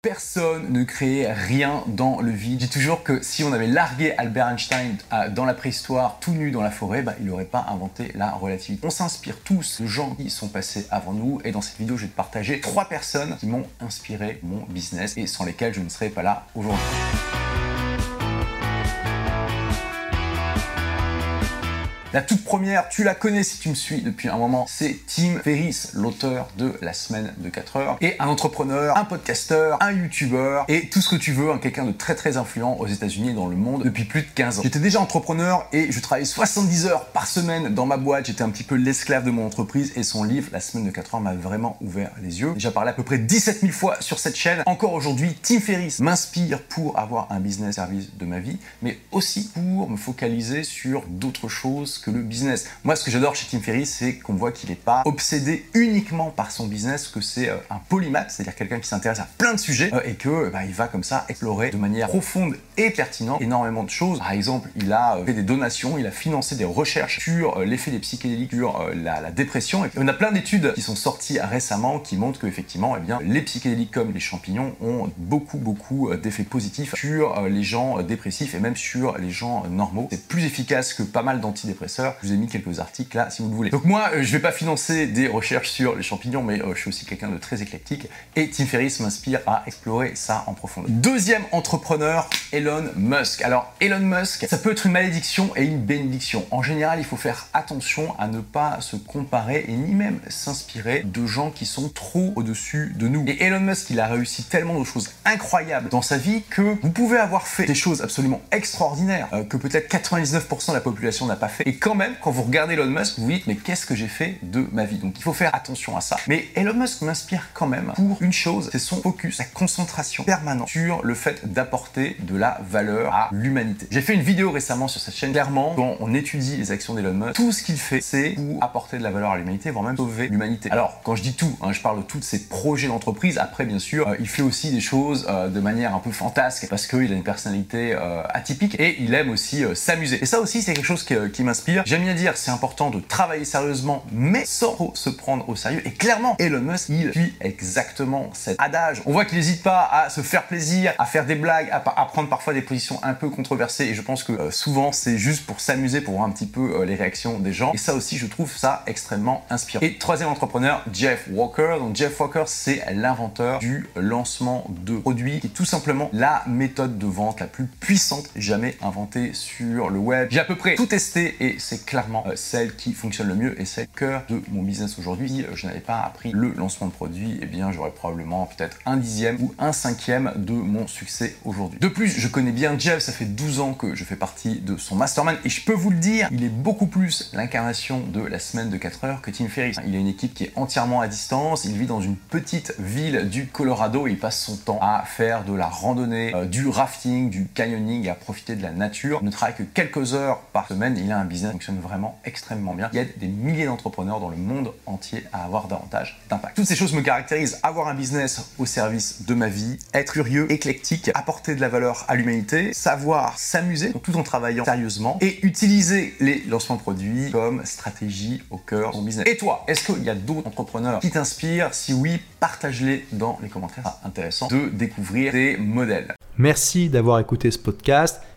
Personne ne créait rien dans le vide. Je dis toujours que si on avait largué Albert Einstein dans la préhistoire, tout nu dans la forêt, bah, il n'aurait pas inventé la relativité. On s'inspire tous de gens qui sont passés avant nous et dans cette vidéo, je vais te partager trois personnes qui m'ont inspiré mon business et sans lesquelles je ne serais pas là aujourd'hui. La toute première, tu la connais si tu me suis depuis un moment, c'est Tim Ferriss, l'auteur de La semaine de 4 heures, et un entrepreneur, un podcasteur, un youtubeur, et tout ce que tu veux, hein, quelqu'un de très très influent aux États-Unis et dans le monde depuis plus de 15 ans. J'étais déjà entrepreneur et je travaillais 70 heures par semaine dans ma boîte, j'étais un petit peu l'esclave de mon entreprise et son livre, La semaine de 4 heures, m'a vraiment ouvert les yeux. Déjà parlé à peu près 17 000 fois sur cette chaîne. Encore aujourd'hui, Tim Ferriss m'inspire pour avoir un business service de ma vie, mais aussi pour me focaliser sur d'autres choses que le business. Moi, ce que j'adore chez Tim Ferriss, c'est qu'on voit qu'il n'est pas obsédé uniquement par son business, que c'est euh, un polymath, c'est-à-dire quelqu'un qui s'intéresse à plein de sujets euh, et que bah, il va comme ça explorer de manière profonde et pertinente énormément de choses. Par exemple, il a euh, fait des donations, il a financé des recherches sur l'effet des psychédéliques sur la, dépression. On a plein d'études qui sont sorties récemment qui montrent qu'effectivement, eh bien, les psychédéliques comme les champignons ont beaucoup, beaucoup d'effets positifs sur les gens dépressifs et même sur les gens normaux. C'est plus efficace que pas mal d'antidépresseurs je vous ai mis quelques articles là si vous le voulez. Donc moi, euh, je vais pas financer des recherches sur les champignons, mais euh, je suis aussi quelqu'un de très éclectique et Tim Ferriss m'inspire à explorer ça en profondeur. Deuxième entrepreneur, Elon Musk. Alors Elon Musk, ça peut être une malédiction et une bénédiction. En général, il faut faire attention à ne pas se comparer et ni même s'inspirer de gens qui sont trop au-dessus de nous. Et Elon Musk, il a réussi tellement de choses incroyables dans sa vie que vous pouvez avoir fait des choses absolument extraordinaires euh, que peut-être 99% de la population n'a pas fait et quand même, quand vous regardez Elon Musk, vous vous dites, mais qu'est-ce que j'ai fait de ma vie? Donc il faut faire attention à ça. Mais Elon Musk m'inspire quand même pour une chose, c'est son focus, sa concentration permanente sur le fait d'apporter de la valeur à l'humanité. J'ai fait une vidéo récemment sur cette chaîne. Clairement, quand on étudie les actions d'Elon Musk, tout ce qu'il fait, c'est pour apporter de la valeur à l'humanité, voire même sauver l'humanité. Alors, quand je dis tout, hein, je parle de tous ses projets d'entreprise. Après, bien sûr, euh, il fait aussi des choses euh, de manière un peu fantasque parce qu'il a une personnalité euh, atypique et il aime aussi s'amuser. Et ça aussi, c'est quelque chose qui m'inspire J'aime bien dire c'est important de travailler sérieusement, mais sans trop se prendre au sérieux. Et clairement, Elon Musk, il suit exactement cet adage. On voit qu'il n'hésite pas à se faire plaisir, à faire des blagues, à, prendre parfois des positions un peu controversées. Et je pense que euh, souvent, c'est juste pour s'amuser, pour voir un petit peu euh, les réactions des gens. Et ça aussi, je trouve ça extrêmement inspirant. Et troisième entrepreneur, Jeff Walker. Donc Jeff Walker, c'est l'inventeur du lancement de produits, qui est tout simplement la méthode de vente la plus puissante jamais inventée sur le web. J'ai à peu près tout testé et c'est clairement euh, celle qui fonctionne le mieux et c'est le cœur de mon business aujourd'hui. Si euh, je n'avais pas appris le lancement de produit, eh bien j'aurais probablement peut-être un dixième ou un cinquième de mon succès aujourd'hui. De plus, je connais bien Jeff, ça fait 12 ans que je fais partie de son mastermind et je peux vous le dire, il est beaucoup plus l'incarnation de la semaine de 4 heures que Tim Ferriss. Il a une équipe qui est entièrement à distance, il vit dans une petite ville du Colorado et il passe son temps à faire de la randonnée, euh, du rafting, du canyoning et à profiter de la nature. Il ne travaille que quelques heures par semaine, il a un business fonctionne vraiment extrêmement bien. Il y a des milliers d'entrepreneurs dans le monde entier à avoir davantage d'impact. Toutes ces choses me caractérisent. Avoir un business au service de ma vie, être curieux, éclectique, apporter de la valeur à l'humanité, savoir s'amuser tout en travaillant sérieusement et utiliser les lancements de produits comme stratégie au cœur de mon business. Et toi, est-ce qu'il y a d'autres entrepreneurs qui t'inspirent? Si oui, partage-les dans les commentaires. C'est intéressant de découvrir des modèles. Merci d'avoir écouté ce podcast.